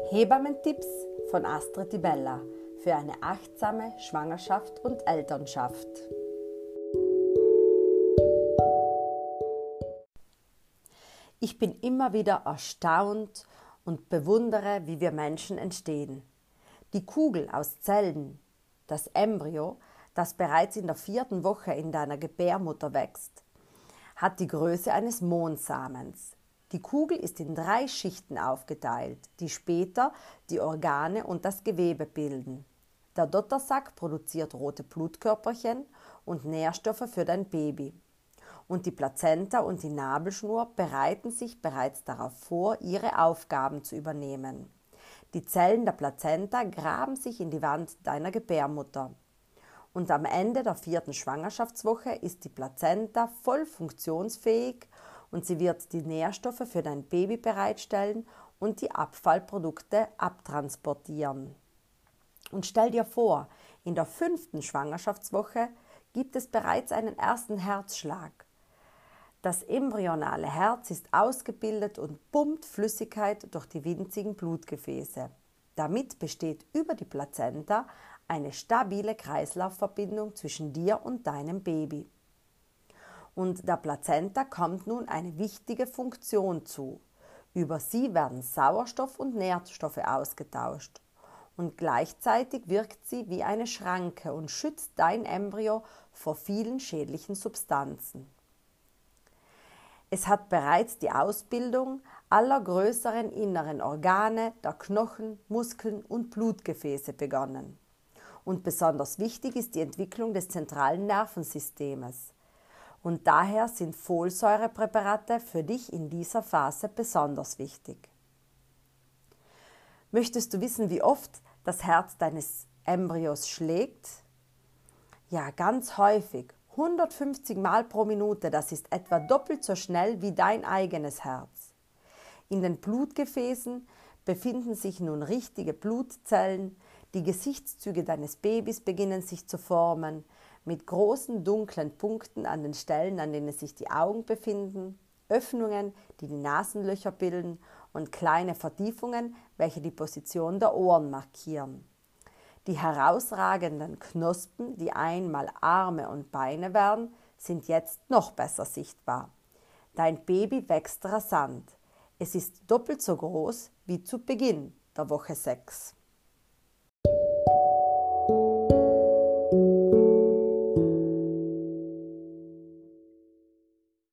Hebammentipps von Astrid Di Bella für eine achtsame Schwangerschaft und Elternschaft. Ich bin immer wieder erstaunt und bewundere, wie wir Menschen entstehen. Die Kugel aus Zellen, das Embryo, das bereits in der vierten Woche in deiner Gebärmutter wächst, hat die Größe eines Mondsamens. Die Kugel ist in drei Schichten aufgeteilt, die später die Organe und das Gewebe bilden. Der Dottersack produziert rote Blutkörperchen und Nährstoffe für dein Baby. Und die Plazenta und die Nabelschnur bereiten sich bereits darauf vor, ihre Aufgaben zu übernehmen. Die Zellen der Plazenta graben sich in die Wand deiner Gebärmutter. Und am Ende der vierten Schwangerschaftswoche ist die Plazenta voll funktionsfähig und sie wird die Nährstoffe für dein Baby bereitstellen und die Abfallprodukte abtransportieren. Und stell dir vor, in der fünften Schwangerschaftswoche gibt es bereits einen ersten Herzschlag. Das embryonale Herz ist ausgebildet und pumpt Flüssigkeit durch die winzigen Blutgefäße. Damit besteht über die Plazenta eine stabile Kreislaufverbindung zwischen dir und deinem Baby und der Plazenta kommt nun eine wichtige Funktion zu. Über sie werden Sauerstoff und Nährstoffe ausgetauscht und gleichzeitig wirkt sie wie eine Schranke und schützt dein Embryo vor vielen schädlichen Substanzen. Es hat bereits die Ausbildung aller größeren inneren Organe, der Knochen, Muskeln und Blutgefäße begonnen. Und besonders wichtig ist die Entwicklung des zentralen Nervensystems und daher sind Folsäurepräparate für dich in dieser Phase besonders wichtig. Möchtest du wissen, wie oft das Herz deines Embryos schlägt? Ja, ganz häufig. 150 Mal pro Minute, das ist etwa doppelt so schnell wie dein eigenes Herz. In den Blutgefäßen befinden sich nun richtige Blutzellen, die Gesichtszüge deines Babys beginnen sich zu formen, mit großen dunklen Punkten an den Stellen, an denen sich die Augen befinden, Öffnungen, die die Nasenlöcher bilden und kleine Vertiefungen, welche die Position der Ohren markieren. Die herausragenden Knospen, die einmal Arme und Beine werden, sind jetzt noch besser sichtbar. Dein Baby wächst rasant. Es ist doppelt so groß wie zu Beginn der Woche 6.